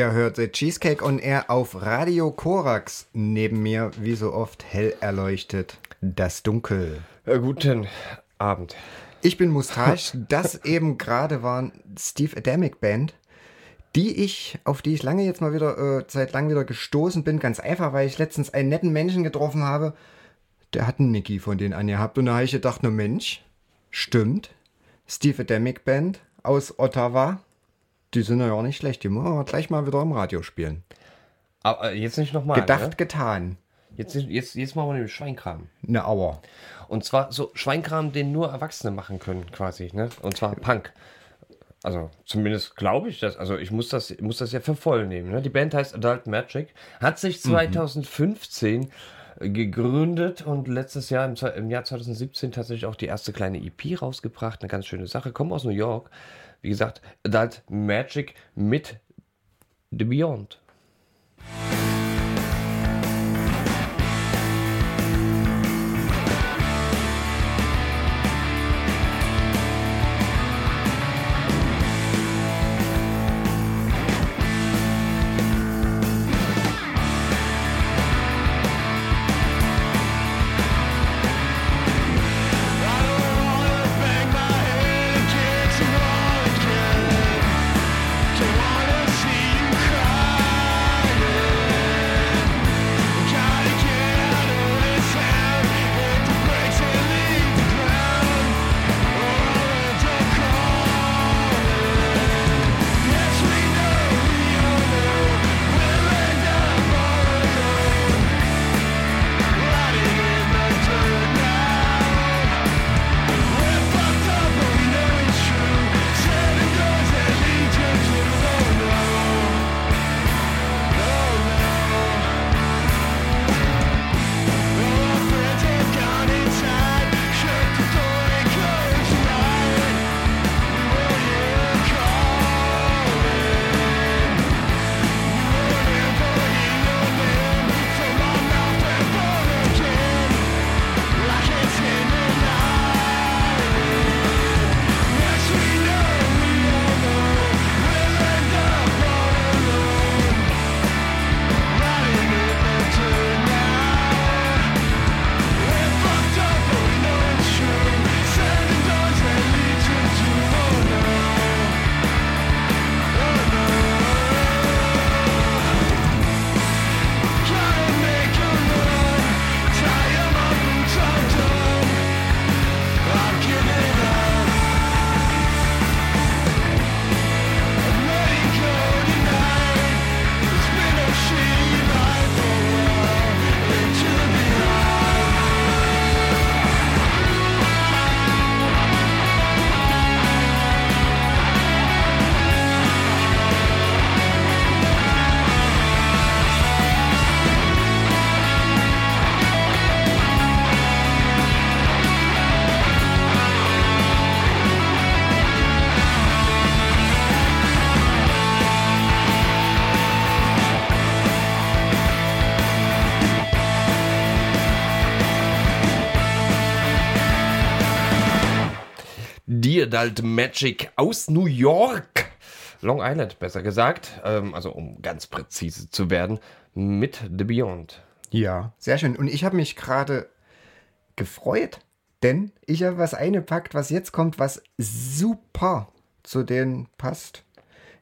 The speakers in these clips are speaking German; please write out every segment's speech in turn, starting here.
Ihr hört The Cheesecake on Air auf Radio Korax. Neben mir, wie so oft, hell erleuchtet, das Dunkel. Äh, guten Abend. Ich bin Mustache. Das eben gerade waren Steve Adamic Band, die ich, auf die ich lange jetzt mal wieder, äh, seit lang wieder gestoßen bin. Ganz einfach, weil ich letztens einen netten Menschen getroffen habe. Der hat einen Nicky von denen angehabt. Und da habe ich gedacht, nur Mensch, stimmt. Steve Adamic Band aus Ottawa. Die sind ja auch nicht schlecht. Die muss man gleich mal wieder im Radio spielen. Aber äh, jetzt nicht nochmal. Gedacht, Ne? getan. Jetzt, jetzt, jetzt machen wir den Schweinkram. Eine Auer. Und zwar so Schweinkram, den nur Erwachsene machen können, quasi. Ne? Und zwar Punk. Also zumindest glaube ich das. Also ich muss das, muss das ja für voll nehmen. Ne? Die Band heißt Adult Magic, hat sich 2015 gegründet und letztes Jahr im, im Jahr 2017 tatsächlich auch die erste kleine EP rausgebracht. Eine ganz schöne Sache. Kommen aus New York. Wie gesagt, Adult Magic mit The Beyond. Adult Magic aus New York. Long Island, besser gesagt. Ähm, also, um ganz präzise zu werden, mit The Beyond. Ja, sehr schön. Und ich habe mich gerade gefreut, denn ich habe was eingepackt, was jetzt kommt, was super zu denen passt.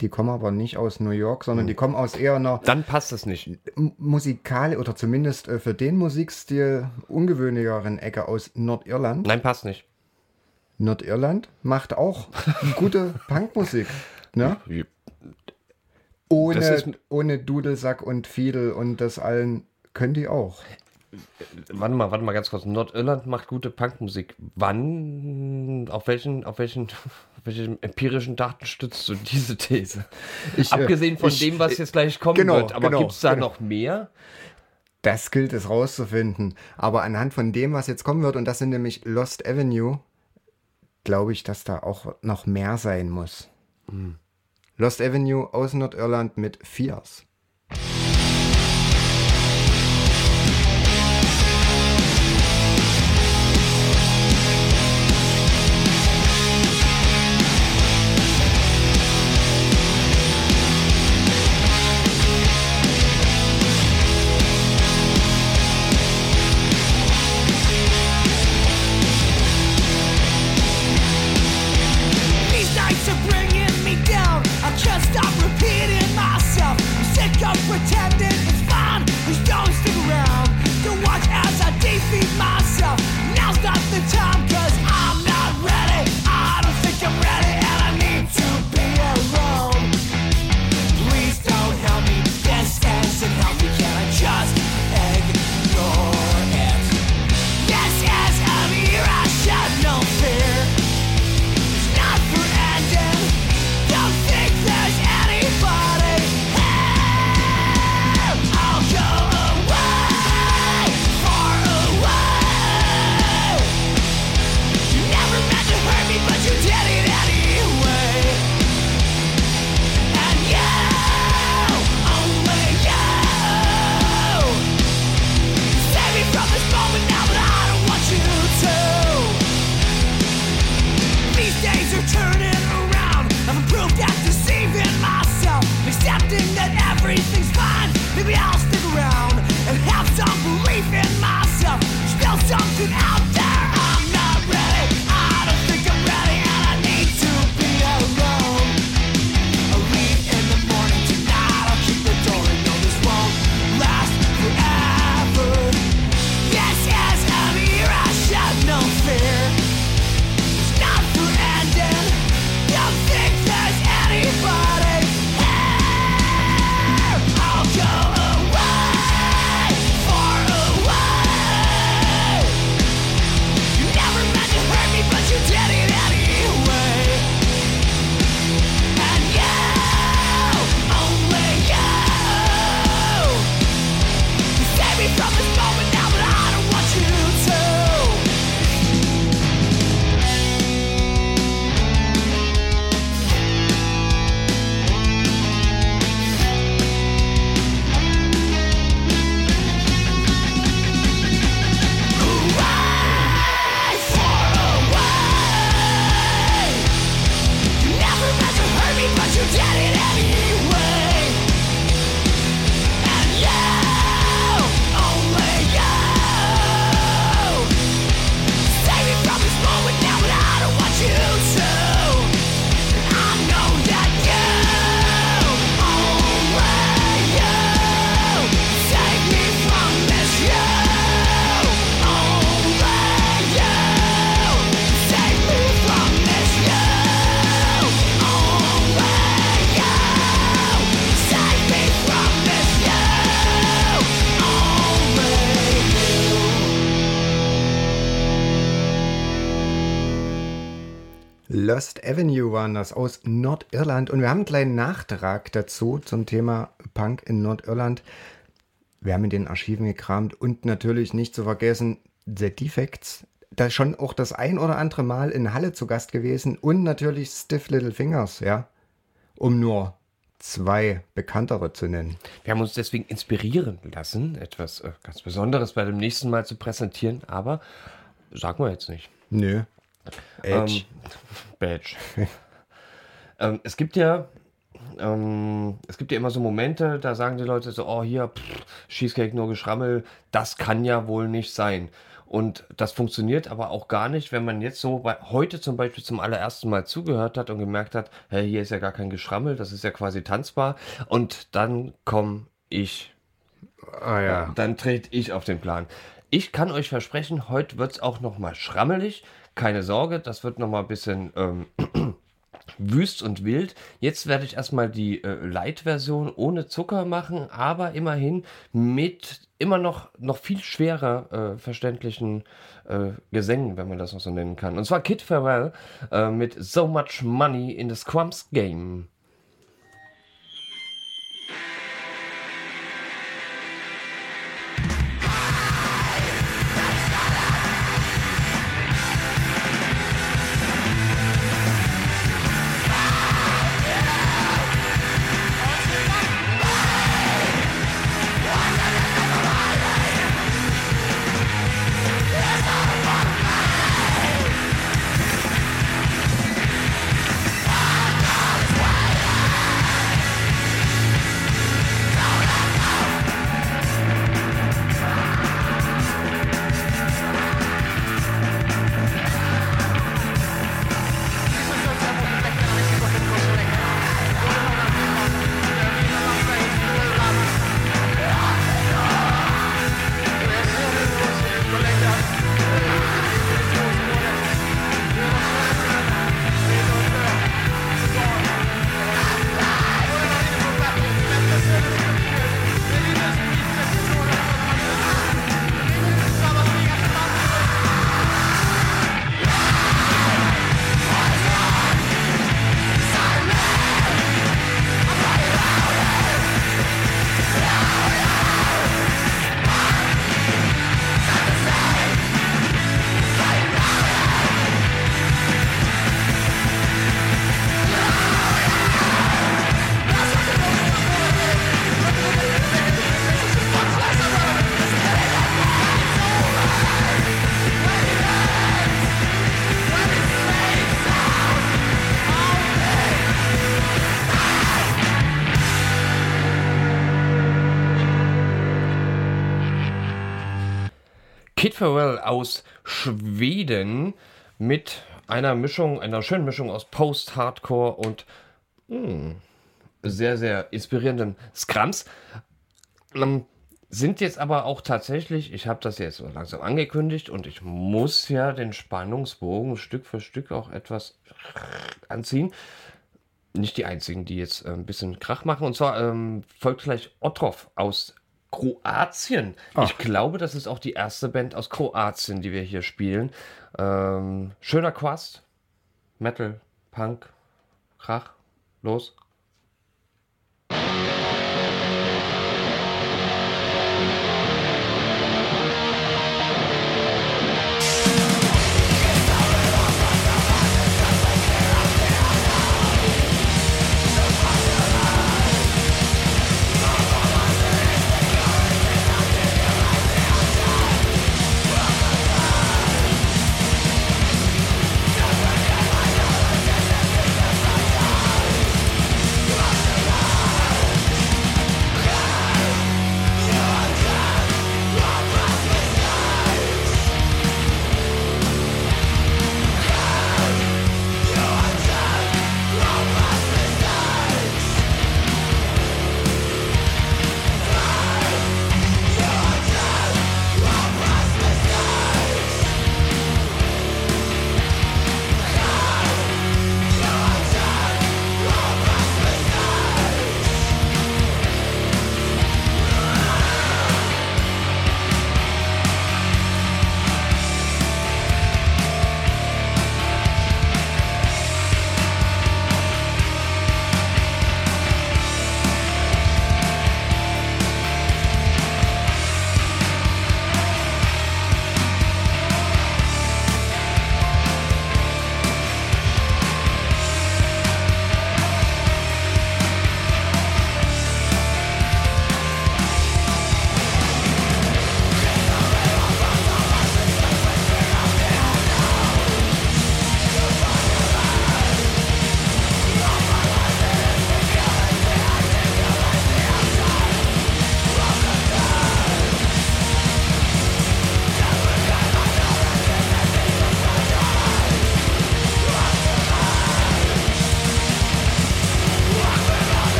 Die kommen aber nicht aus New York, sondern die kommen aus eher einer Dann passt es nicht. M- musikal oder zumindest äh, für den Musikstil ungewöhnlicheren Ecke aus Nordirland. Nein, passt nicht. Nordirland macht auch gute Punkmusik. Ne? Ohne, ist- ohne Dudelsack und Fiedel und das allen können die auch. Warte mal, warte mal ganz kurz. Nordirland macht gute Punkmusik. Wann, auf welchen, auf welchen, auf welchen empirischen Daten stützt du diese These? Ich, äh, Abgesehen von ich- dem, was jetzt gleich kommen genau, wird. Aber genau, gibt es da genau. noch mehr? Das gilt es rauszufinden. Aber anhand von dem, was jetzt kommen wird, und das sind nämlich Lost Avenue, glaube ich, dass da auch noch mehr sein muss. Lost Avenue aus Nordirland mit Fierce. Lost Avenue waren das aus Nordirland. Und wir haben einen kleinen Nachtrag dazu zum Thema Punk in Nordirland. Wir haben in den Archiven gekramt und natürlich nicht zu vergessen The Defects. Da schon auch das ein oder andere Mal in Halle zu Gast gewesen und natürlich Stiff Little Fingers, ja. Um nur zwei bekanntere zu nennen. Wir haben uns deswegen inspirieren lassen, etwas äh, ganz Besonderes bei dem nächsten Mal zu präsentieren, aber sagen wir jetzt nicht. Nö. Edge. Ähm, Badge. ähm, es gibt ja, ähm, es gibt ja immer so Momente, da sagen die Leute so, oh hier, pff, Cheesecake nur Geschrammel, das kann ja wohl nicht sein. Und das funktioniert aber auch gar nicht, wenn man jetzt so bei, heute zum Beispiel zum allerersten Mal zugehört hat und gemerkt hat, hey, hier ist ja gar kein Geschrammel, das ist ja quasi tanzbar. Und dann komme ich ah ja. dann trete ich auf den Plan. Ich kann euch versprechen, heute wird es auch noch mal schrammelig. Keine Sorge, das wird noch mal ein bisschen ähm, wüst und wild. Jetzt werde ich erstmal die äh, Light-Version ohne Zucker machen, aber immerhin mit immer noch, noch viel schwerer äh, verständlichen äh, Gesängen, wenn man das noch so nennen kann. Und zwar Kid Farewell äh, mit So Much Money in the Scrums Game. Einer Mischung, einer schönen Mischung aus Post-Hardcore und mh, sehr, sehr inspirierenden Scrums. Ähm, sind jetzt aber auch tatsächlich, ich habe das jetzt so langsam angekündigt und ich muss ja den Spannungsbogen Stück für Stück auch etwas anziehen. Nicht die einzigen, die jetzt äh, ein bisschen Krach machen. Und zwar ähm, folgt gleich Otrov aus Kroatien. Ich glaube, das ist auch die erste Band aus Kroatien, die wir hier spielen. Ähm, schöner Quast. Metal, Punk, Krach. Los.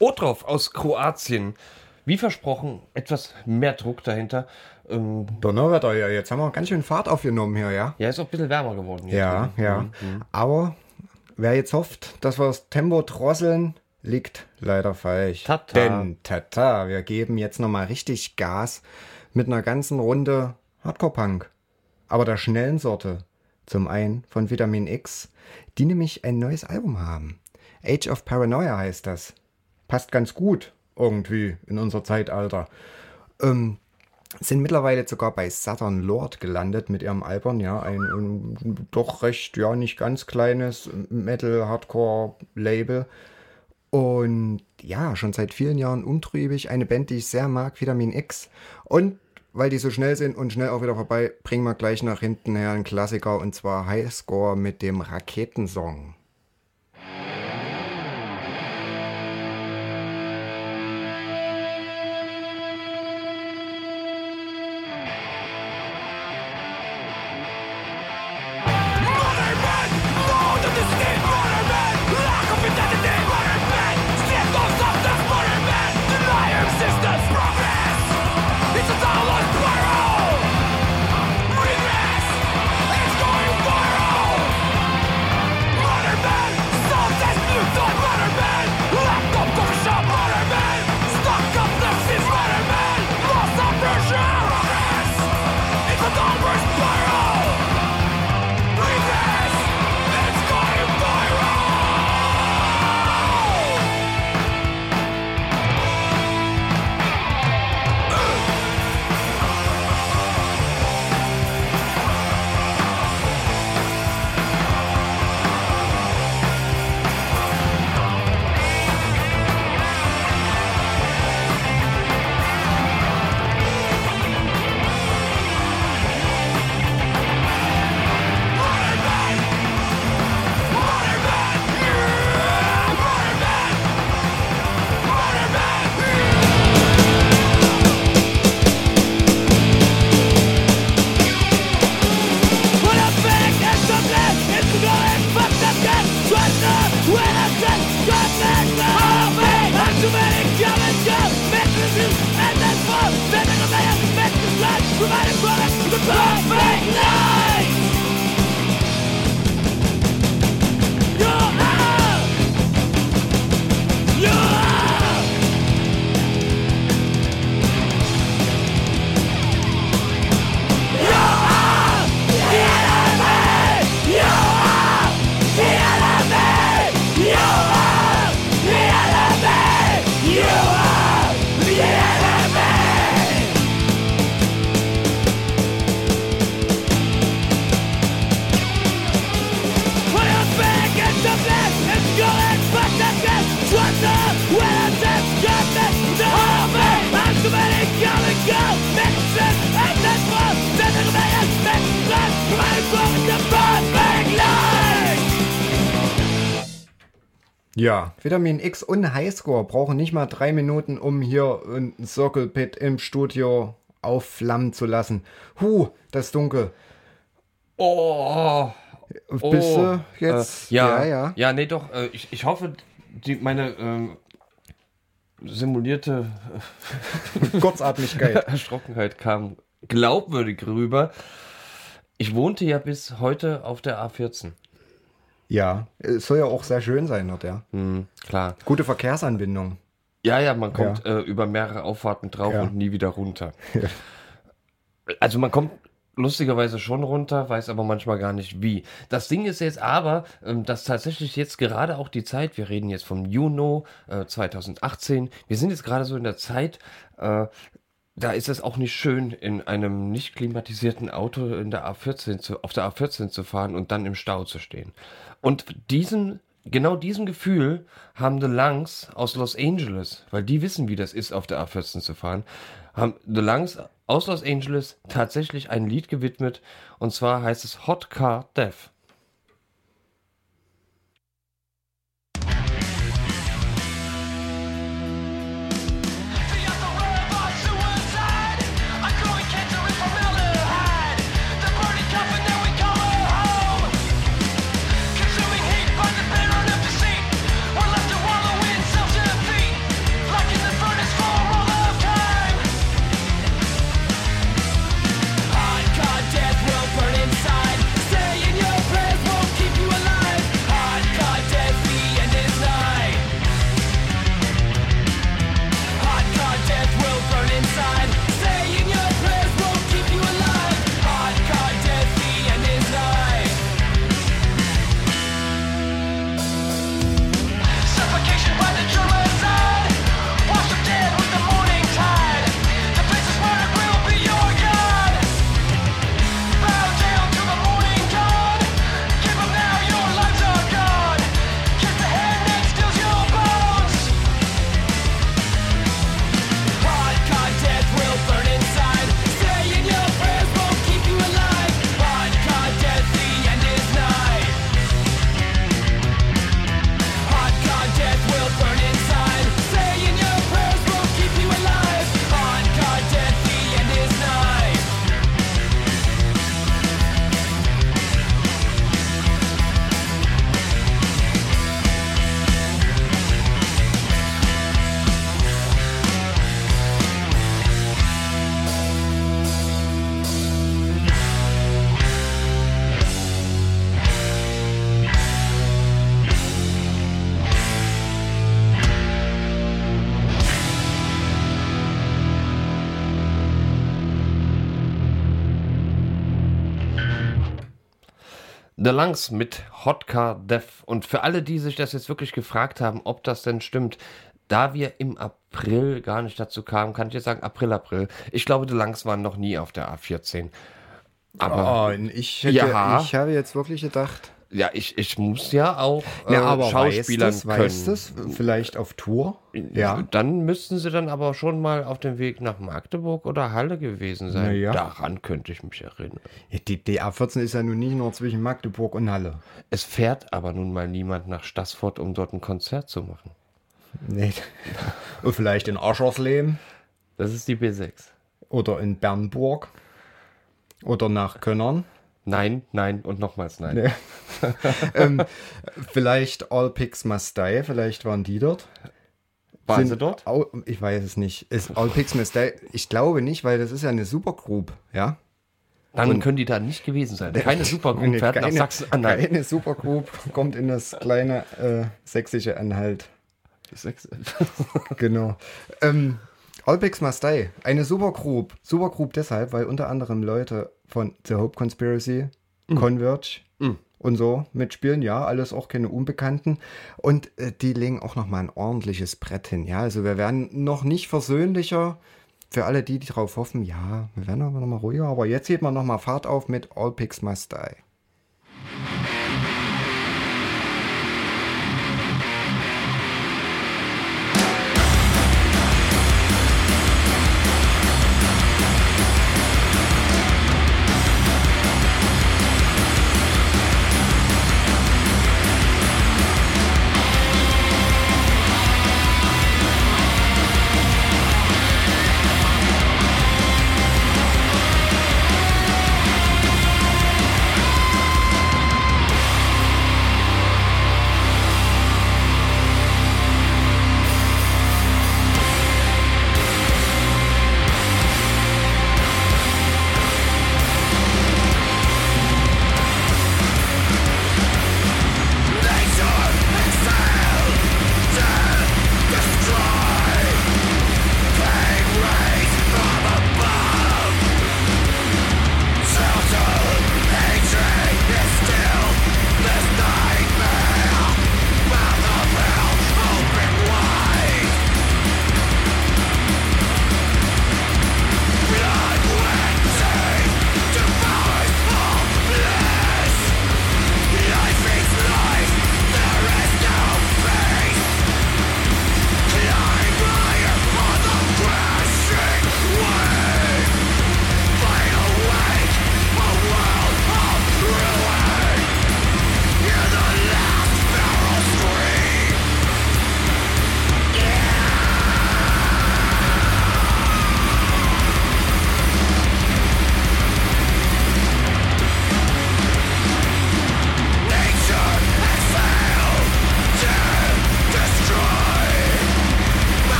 Otrov aus Kroatien. Wie versprochen, etwas mehr Druck dahinter. Ähm, Donnerwetter, ja, jetzt haben wir ganz schön Fahrt aufgenommen hier, ja? ja, ist auch ein bisschen wärmer geworden. Ja, ja. Aber wer jetzt hofft, dass wir das Tempo drosseln, liegt leider falsch. Tata. Denn, tata, wir geben jetzt nochmal richtig Gas mit einer ganzen Runde Hardcore-Punk. Aber der schnellen Sorte. Zum einen von Vitamin X, die nämlich ein neues Album haben. Age of Paranoia heißt das. Passt ganz gut irgendwie in unser Zeitalter. Ähm, sind mittlerweile sogar bei Southern Lord gelandet mit ihrem Album, ja, ein, ein doch recht, ja, nicht ganz kleines Metal-Hardcore-Label. Und ja, schon seit vielen Jahren umtriebig, eine Band, die ich sehr mag, Vitamin X. Und weil die so schnell sind und schnell auch wieder vorbei, bringen wir gleich nach hinten her einen Klassiker und zwar Highscore mit dem Raketensong. Vitamin X und Highscore brauchen nicht mal drei Minuten, um hier ein Circle Pit im Studio aufflammen zu lassen. Huh, das dunkel. Oh, Bist du jetzt? Äh, ja, ja, ja. ja, nee, doch. Äh, ich, ich hoffe, die, meine ähm, simulierte Kurzatmigkeit. Erschrockenheit kam glaubwürdig rüber. Ich wohnte ja bis heute auf der A14. Ja, es soll ja auch sehr schön sein dort, ja. Hm, klar. Gute Verkehrsanbindung. Ja, ja, man kommt Äh, über mehrere Auffahrten drauf Ja. und nie wieder runter. Also man kommt lustigerweise schon runter, weiß aber manchmal gar nicht wie. Das Ding ist jetzt aber, ähm, dass tatsächlich jetzt gerade auch die Zeit, wir reden jetzt vom Juni äh, 2018, wir sind jetzt gerade so in der Zeit, äh, da ist es auch nicht schön, in einem nicht klimatisierten Auto in der A14 zu, auf der A14 zu fahren und dann im Stau zu stehen. Und diesen, genau diesem Gefühl haben The Lungs aus Los Angeles, weil die wissen, wie das ist, auf der A14 zu fahren, haben The Lungs aus Los Angeles tatsächlich ein Lied gewidmet. Und zwar heißt es Hot Car Death. The Lungs mit Hot Car Death. Und für alle, die sich das jetzt wirklich gefragt haben, ob das denn stimmt, da wir im April gar nicht dazu kamen, kann ich jetzt sagen, April, April. Ich glaube, The Lungs waren noch nie auf der A14. Aber Oh, ich, hätte, Ja. ich habe jetzt wirklich gedacht. Ja, ich, ich muss ja auch äh, Ja, aber Schauspielern weißt können. Weißt es? Vielleicht auf Tour? Ja. Dann müssten sie dann aber schon mal auf dem Weg nach Magdeburg oder Halle gewesen sein. Ja. Daran könnte ich mich erinnern. Ja, Die, die A14 ist ja nun nicht nur zwischen Magdeburg und Halle. Es fährt aber nun mal niemand nach Stassfurt, um dort ein Konzert zu machen. Nee. Und vielleicht in Aschersleben Das ist die B6. oder in Bernburg oder nach Könnern. Nein, nein und nochmals nein. Nee. ähm, vielleicht All Pigs Must Die, vielleicht waren die dort. Waren Sind sie dort? Au, ich weiß es nicht. Ist All Pigs Must Die? Ich glaube nicht, weil das ist ja eine Supergroup, ja? Dann können die da nicht gewesen sein. Keine Supergroup Nee, fährt nach keine- Sachsen-Anhalt. Keine Supergroup kommt in das kleine äh, sächsische Anhalt. Genau. Ähm, Must Die, eine Supergroup. Supergroup deshalb, weil unter anderem Leute von The Hope Conspiracy, Converge und so mitspielen. Ja, alles auch keine Unbekannten. Und äh, die legen auch nochmal ein ordentliches Brett hin. Ja, also wir werden noch nicht versöhnlicher. Für alle die, die darauf hoffen, ja, wir werden aber nochmal ruhiger. Aber jetzt hebt man nochmal Fahrt auf mit All Pigs Must Die.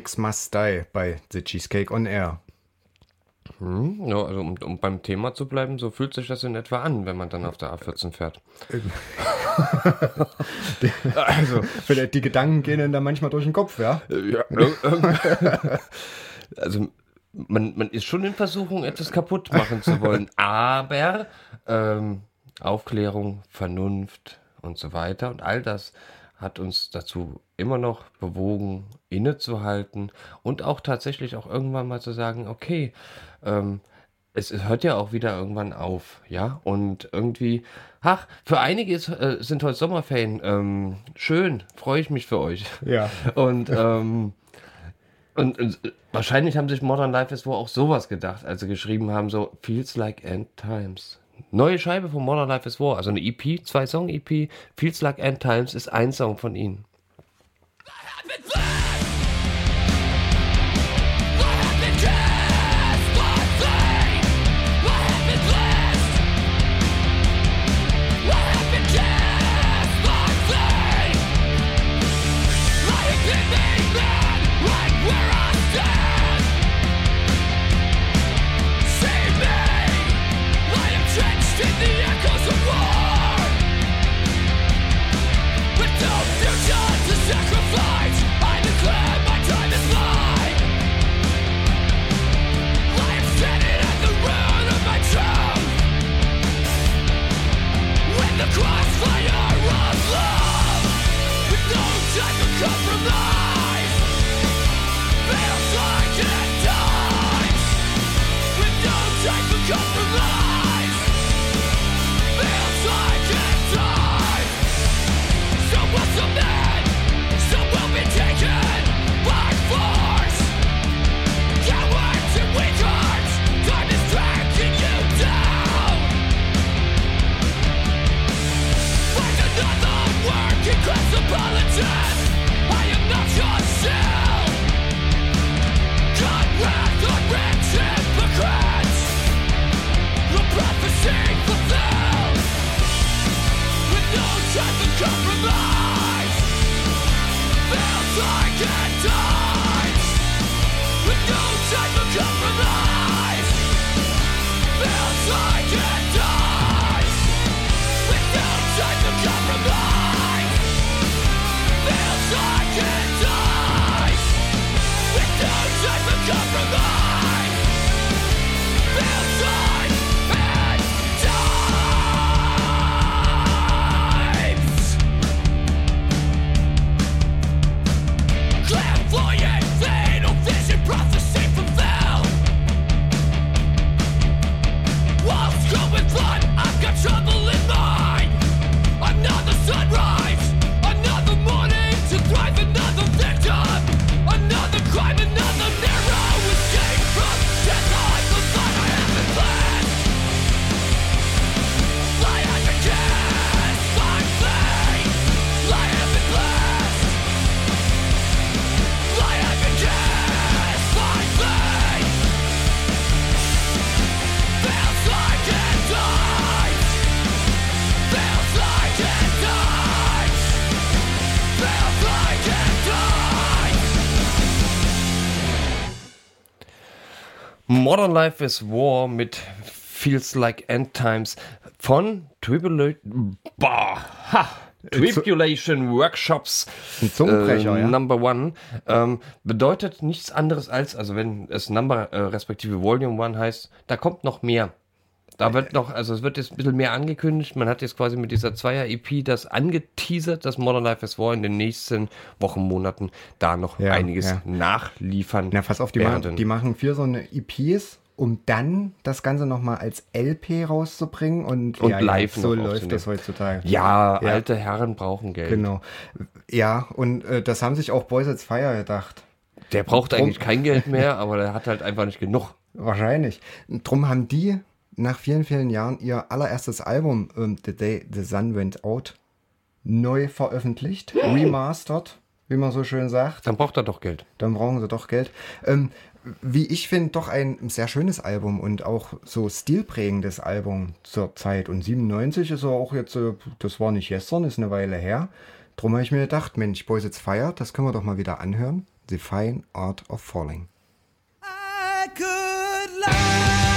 Pigs Must Die bei The Cheesecake on Air. Hm, ja, also um, um beim Thema zu bleiben, so fühlt sich das in etwa an, wenn man dann auf der A14 fährt. Also, vielleicht die Gedanken gehen dann da manchmal durch den Kopf, ja? Ja, ähm, also man, man ist schon in Versuchung, etwas kaputt machen zu wollen, aber ähm, Aufklärung, Vernunft und so weiter und all das hat uns dazu immer noch bewogen, innezuhalten und auch tatsächlich auch irgendwann mal zu sagen, okay, ähm, es hört ja auch wieder irgendwann auf, ja, und irgendwie, ach, für einige ist, äh, sind heute Sommerferien, ähm, schön, freue ich mich für euch. Ja. Und, ähm, und, und wahrscheinlich haben sich Modern Life is War auch sowas gedacht, als sie geschrieben haben, so Feels Like End Times. Neue Scheibe von Modern Life is War, also eine EP, zwei Song EP, Feels Like End Times ist ein Song von ihnen. Modern Life is War mit Feels Like End Times von Tribulation, bah, ha, Tribulation Workshops Ein Zungenbrecher, äh, ja. Number One ähm, bedeutet nichts anderes als, also wenn es Number äh, respektive Volume One heißt, da kommt noch mehr. Da wird noch, also es wird jetzt ein bisschen mehr angekündigt. Man hat jetzt quasi mit dieser Zweier-EP das angeteasert, dass Modern Life is War in den nächsten Wochen, Monaten da noch Ja, einiges ja. nachliefern Na, pass auf, die werden. machen, die machen vier so eine EPs, um dann das Ganze nochmal als LP rauszubringen und, Und ja, live so läuft das heutzutage. ja, Ja. alte Herren brauchen Geld. Genau. Ja, und äh, das haben sich auch Boys at Fire gedacht. Der braucht Drum- eigentlich kein Geld mehr, aber der hat halt einfach nicht genug. Wahrscheinlich. Drum haben die nach vielen, vielen Jahren ihr allererstes Album ähm, The Day the Sun Went Out neu veröffentlicht, remastered, wie man so schön sagt. Dann braucht er doch Geld. Dann brauchen sie doch Geld. Ähm, wie ich finde, doch ein sehr schönes Album und auch so stilprägendes Album zur Zeit. Und 97 ist er auch jetzt, äh, das war nicht gestern, ist eine Weile her. Drum habe ich mir gedacht, Mensch, Boys It's Fire, das können wir doch mal wieder anhören. The Fine Art of Falling. I could lie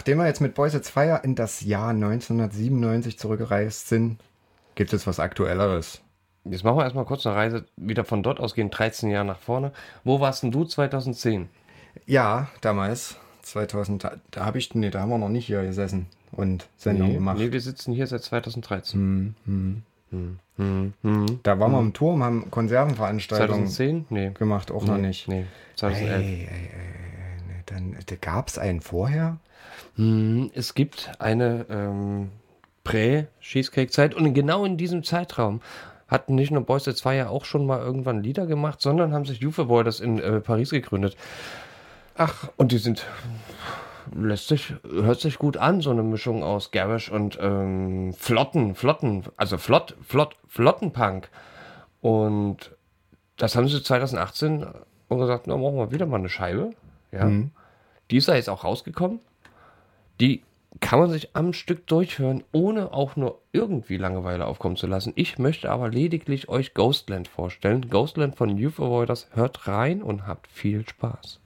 nachdem wir jetzt mit Boys at Fire in das Jahr 1997 zurückgereist sind, gibt es was Aktuelleres. Jetzt machen wir erstmal kurz eine Reise wieder von dort ausgehend 13 Jahre nach vorne. Wo warst denn du 2010? Ja, damals, 2000, da, da habe ich, nee, da haben wir noch nicht hier gesessen und Sendung gemacht. nee, wir sitzen hier seit 2013. Da waren wir im Turm, haben Konservenveranstaltungen 2010? Nee. gemacht, auch noch nicht. Nee, 2011. Ey, ey, ey, nee, dann gab es einen vorher? Hm, Es gibt eine ähm, Prä-Cheesecake-Zeit und genau in diesem Zeitraum hatten nicht nur Boys That's Fire auch schon mal irgendwann Lieder gemacht, sondern haben sich Youth Avoiders in äh, Paris gegründet. Ach, Und die sind, lässt sich, hört sich gut an, so eine Mischung aus Garage und ähm, Flotten, Flotten, also Flott, Flott, Flottenpunk. Und das haben sie 2018 und gesagt, na, machen wir wieder mal eine Scheibe. Ja. Die ist da jetzt auch rausgekommen. Die kann man sich am Stück durchhören, ohne auch nur irgendwie Langeweile aufkommen zu lassen. Ich möchte aber lediglich euch Ghostland vorstellen. Ghostland von Youth Avoiders. Hört rein und habt viel Spaß.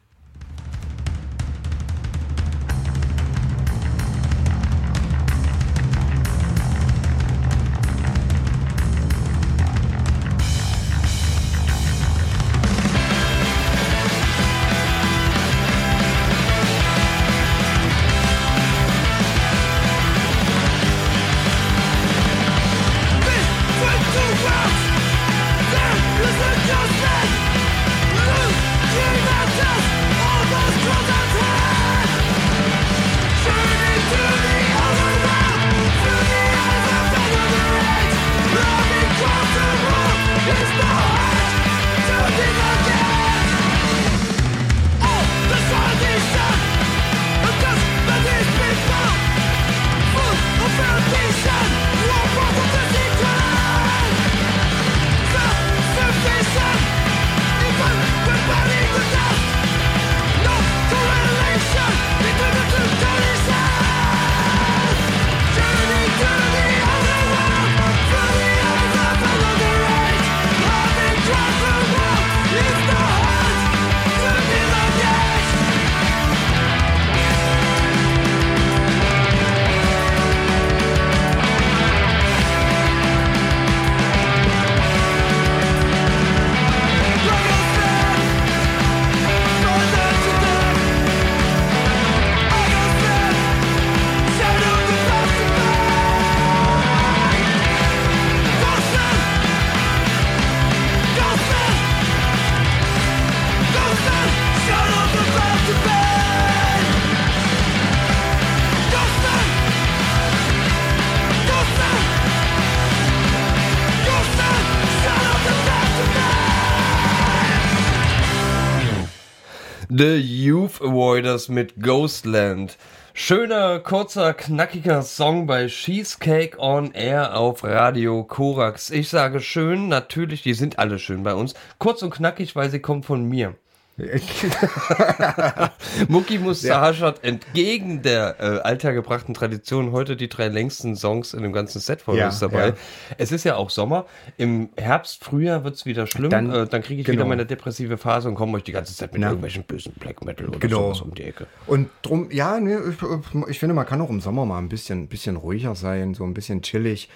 The Youth Avoiders mit Ghostland. Schöner, kurzer, knackiger Song bei Cheesecake on Air auf Radio Korax. Ich sage schön, natürlich, die sind alle schön bei uns. Kurz und knackig, weil sie kommt von mir. Mucki Mustache hat entgegen der äh, althergebrachten Tradition heute die drei längsten Songs in dem ganzen Set von Ja, uns dabei. ja. Es ist ja auch Sommer. Im Herbst, Frühjahr wird es wieder schlimm. Dann- äh, dann kriege ich genau. wieder meine depressive Phase und komme euch die ganze Zeit mit Na. irgendwelchen bösen Black Metal oder Genau. sowas um die Ecke. Und drum, ja, ne, ich, ich finde, man kann auch im Sommer mal ein bisschen, bisschen ruhiger sein, so ein bisschen chillig.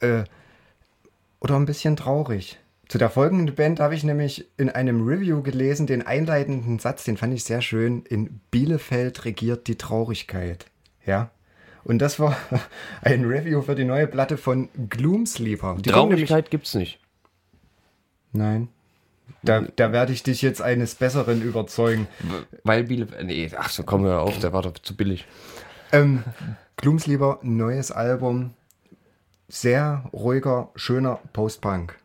Äh, oder ein bisschen traurig. Zu der folgenden Band habe ich nämlich in einem Review gelesen, den einleitenden Satz, den fand ich sehr schön. In Bielefeld regiert die Traurigkeit. Ja. Und das war ein Review für die neue Platte von Gloomsleeper. Die Traurigkeit gibt's nicht. Nein. Da, da werde ich dich jetzt eines Besseren überzeugen. Weil Bielefeld. Nee, ach so, komm hör auf, der war doch zu billig. Ähm, Gloomsleeper, neues Album. Sehr ruhiger, schöner Post-Punk.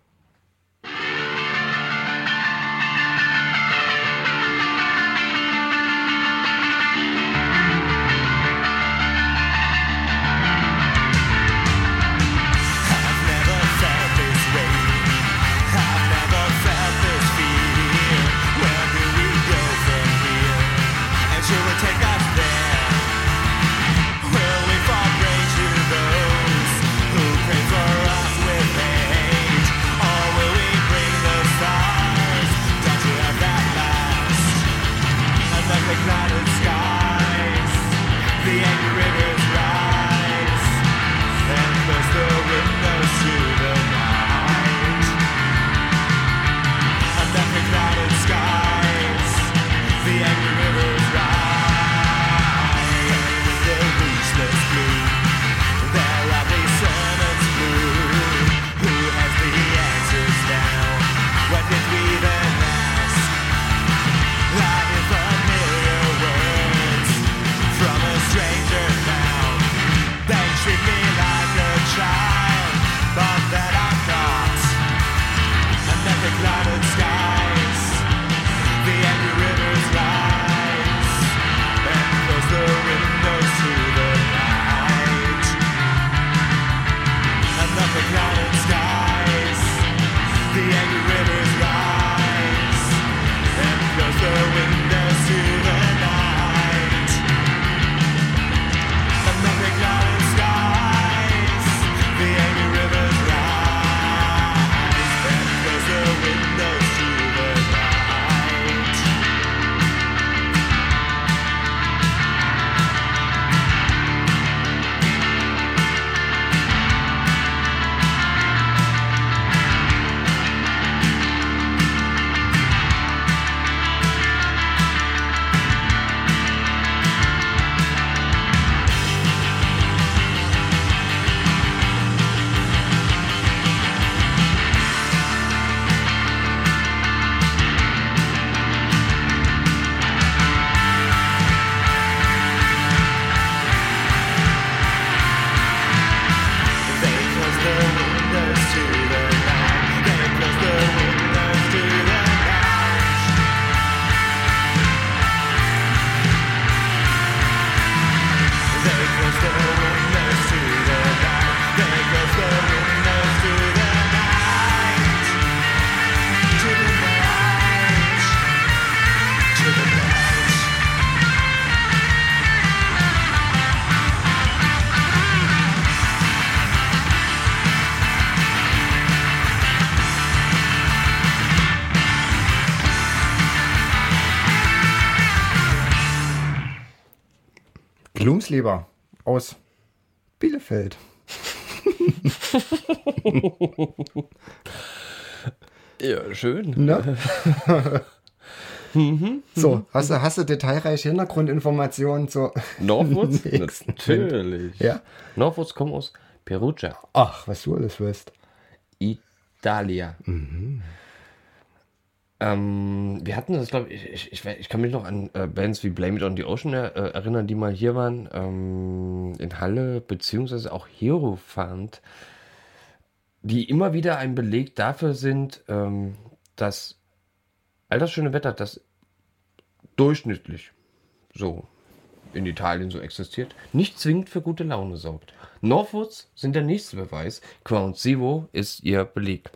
Glumsleber aus Bielefeld. Ja, schön. Ne? so, hast du, hast du detailreiche Hintergrundinformationen zu. Northwoods? Natürlich. Ja. Northwoods kommen aus Perugia, Ach, was du alles wirst. Italia. Ähm, wir hatten das, glaube ich, ich, ich, ich kann mich noch an äh, Bands wie Blame It on the Ocean äh, erinnern, die mal hier waren, ähm, in Halle, beziehungsweise auch Hierophant, die immer wieder ein Beleg dafür sind, ähm, dass all das schöne Wetter, das durchschnittlich so in Italien so existiert, nicht zwingend für gute Laune sorgt. Northwoods sind der nächste Beweis, Ground Zero ist ihr Beleg.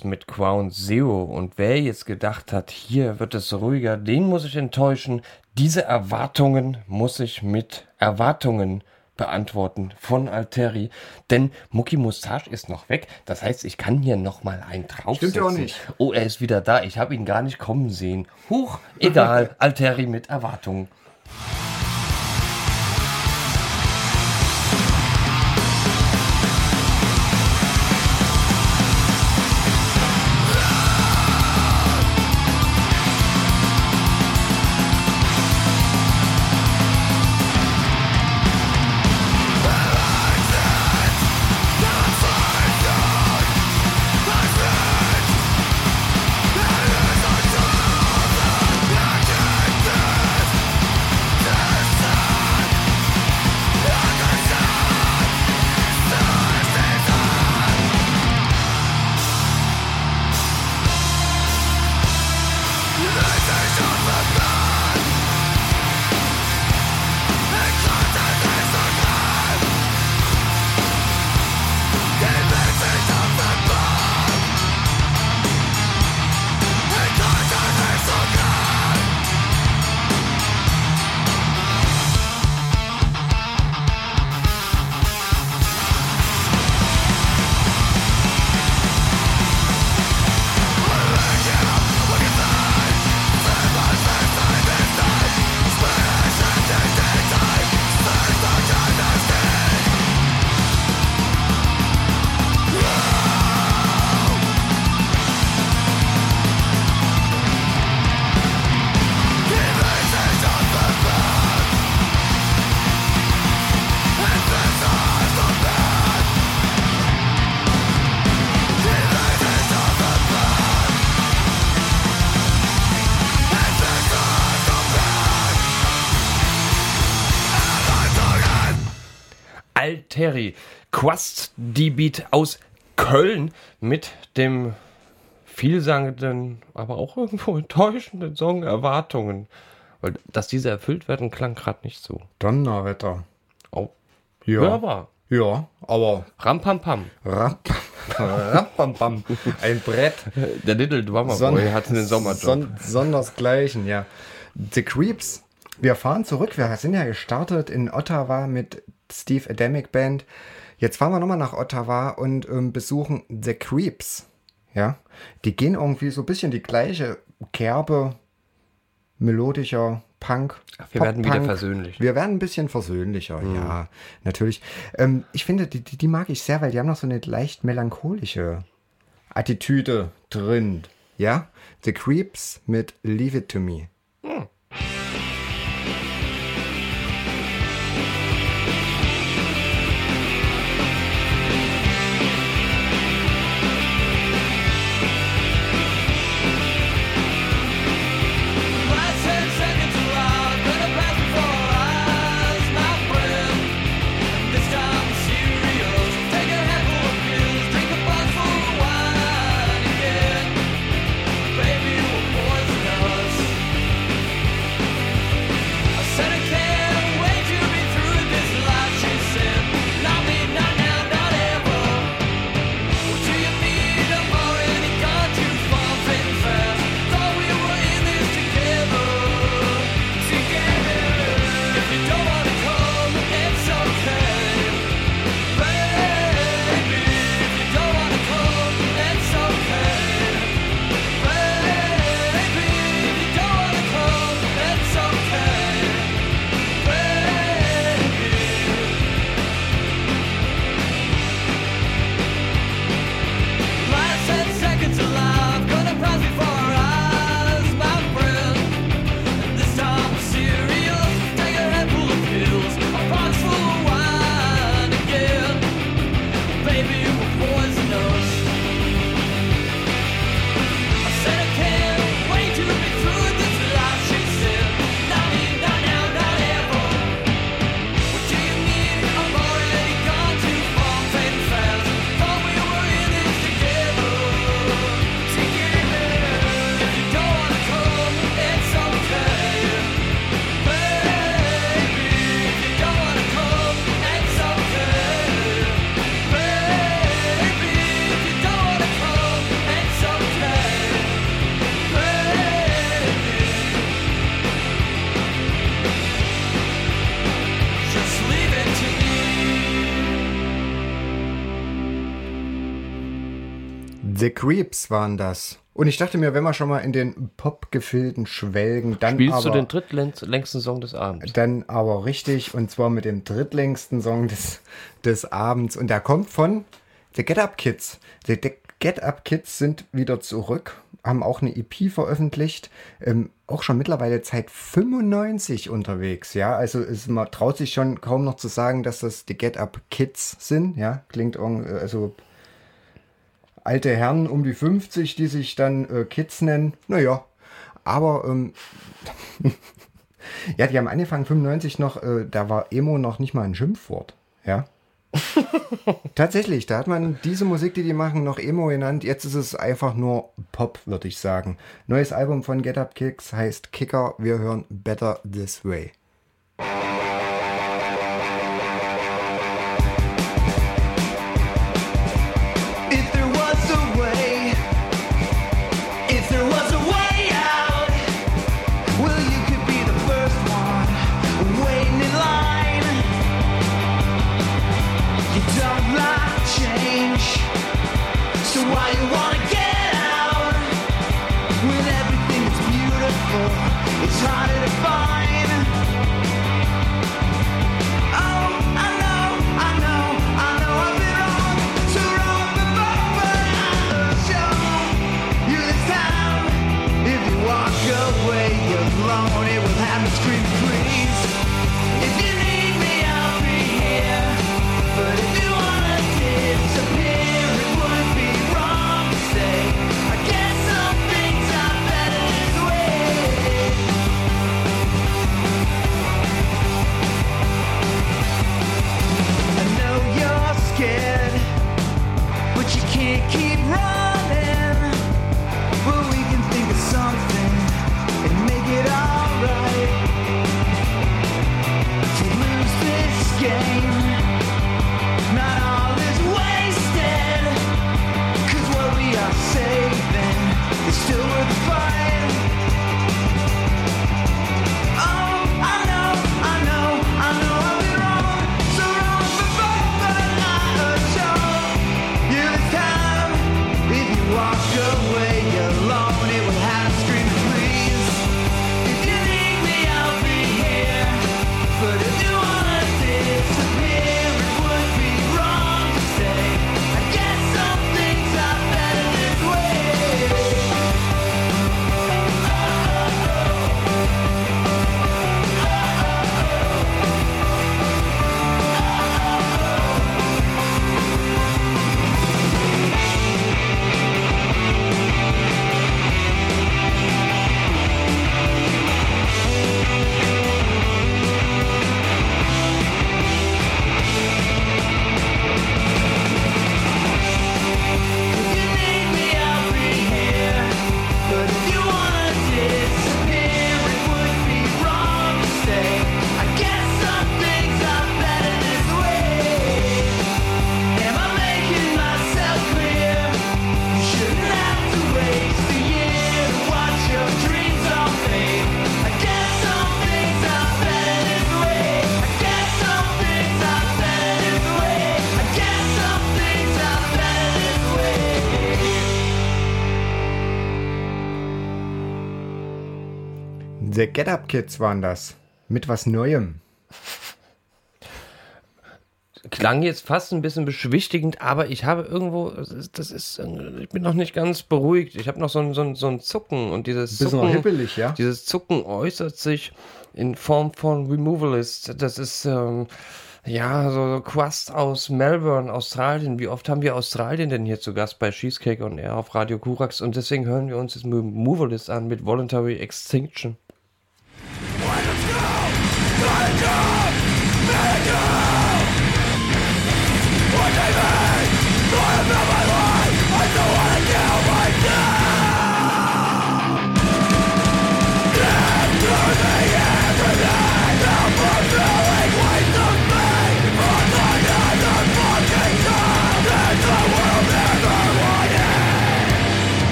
Northwoods mit Ground Zero. Und wer jetzt gedacht hat, hier wird es ruhiger, den muss ich enttäuschen. Diese Erwartungen muss ich mit Erwartungen beantworten von Alteri. Denn Mucki Mustache ist noch weg. Das heißt, ich kann hier noch mal einen draufsetzen. Stimmt ja auch nicht. Oh, er ist wieder da. Ich habe ihn gar nicht kommen sehen. Huch, egal. Alteri mit Erwartungen. Alteri. Quast die Beat aus Köln mit dem vielsagenden, aber auch irgendwo enttäuschenden Song Erwartungen. Weil, dass diese erfüllt werden, klang gerade nicht so. Donnerwetter. Oh, Ja. hörbar. Ja, aber Rampampam. Rapp, Rappampam. ein Brett. Der Little Drummer Son- Boy hat einen Sommerjob. Son sondersgleichen, ja. The Creeps. Wir fahren zurück. Wir sind ja gestartet in Ottawa mit Steve Adamic Band. Jetzt fahren wir nochmal nach Ottawa und ähm, besuchen The Creeps. Ja. Die gehen irgendwie so ein bisschen die gleiche Kerbe, melodischer Punk. Ach, wir werden wieder versöhnlich. Wir werden ein bisschen versöhnlicher, ja, natürlich. Ähm, ich finde, die, die, die mag ich sehr, weil die haben noch so eine leicht melancholische Attitüde drin. Ja? The Creeps mit Leave It to Me. Last The Creeps waren das. Und ich dachte mir, wenn wir schon mal in den Pop-Gefilden schwelgen, dann Spielst aber, du den drittlängsten Song des Abends? dann aber richtig und zwar mit dem drittlängsten Song des, des Abends und der kommt von The Get Up Kids. The Get Up Kids sind wieder zurück, haben auch eine EP veröffentlicht, ähm, auch schon mittlerweile seit 95 unterwegs, ja, also ist, man traut sich schon kaum noch zu sagen, dass das die Get Up Kids sind, ja, klingt irg- also alte Herren um die 50, die sich dann äh, Kids nennen. Naja, aber ähm, ja, die haben angefangen 95 noch, äh, da war Emo noch nicht mal ein Schimpfwort. Ja. Tatsächlich, da hat man diese Musik, die die machen, noch Emo genannt. Jetzt ist es einfach nur Pop, würde ich sagen. Neues Album von Get Up Kicks heißt Kicker. Wir hören Better This Way. Alone, it will The Get Up Kids waren das. Mit was Neuem. Klang jetzt fast ein bisschen beschwichtigend, aber ich habe irgendwo, das ist, das ist ich bin noch nicht ganz beruhigt. Ich habe noch so ein, so ein, so ein Zucken und dieses Zucken, hippelig, ja? dieses Zucken äußert sich in Form von Removalist. Das ist, ähm, ja, so Quast aus Melbourne, Australien. Wie oft haben wir Australien denn hier zu Gast bei Cheesecake und er auf Radio Kurax? Und deswegen hören wir uns jetzt Removalist an mit Voluntary Extinction. 站着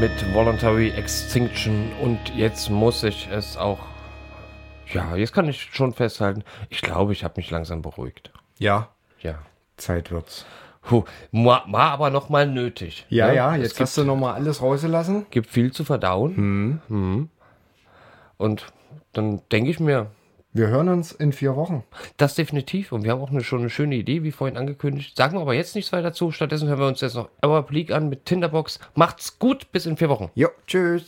mit Voluntary Extinction und jetzt muss ich es auch. Ja, jetzt kann ich schon festhalten. Ich glaube, ich habe mich langsam beruhigt. Ja, Ja. Zeit wird's. Puh, war, war aber noch mal nötig. Ja, ne? ja, jetzt gibt, hast du nochmal alles rausgelassen. gibt viel zu verdauen. Mhm. Und dann denke ich mir, Wir hören uns in vier Wochen. das definitiv. Und wir haben auch eine, schon eine schöne Idee, wie vorhin angekündigt. Sagen wir aber jetzt nichts weiter dazu. Stattdessen hören wir uns jetzt noch Our Bleak an mit Tinderbox. Macht's gut, bis in vier Wochen. Jo, tschüss.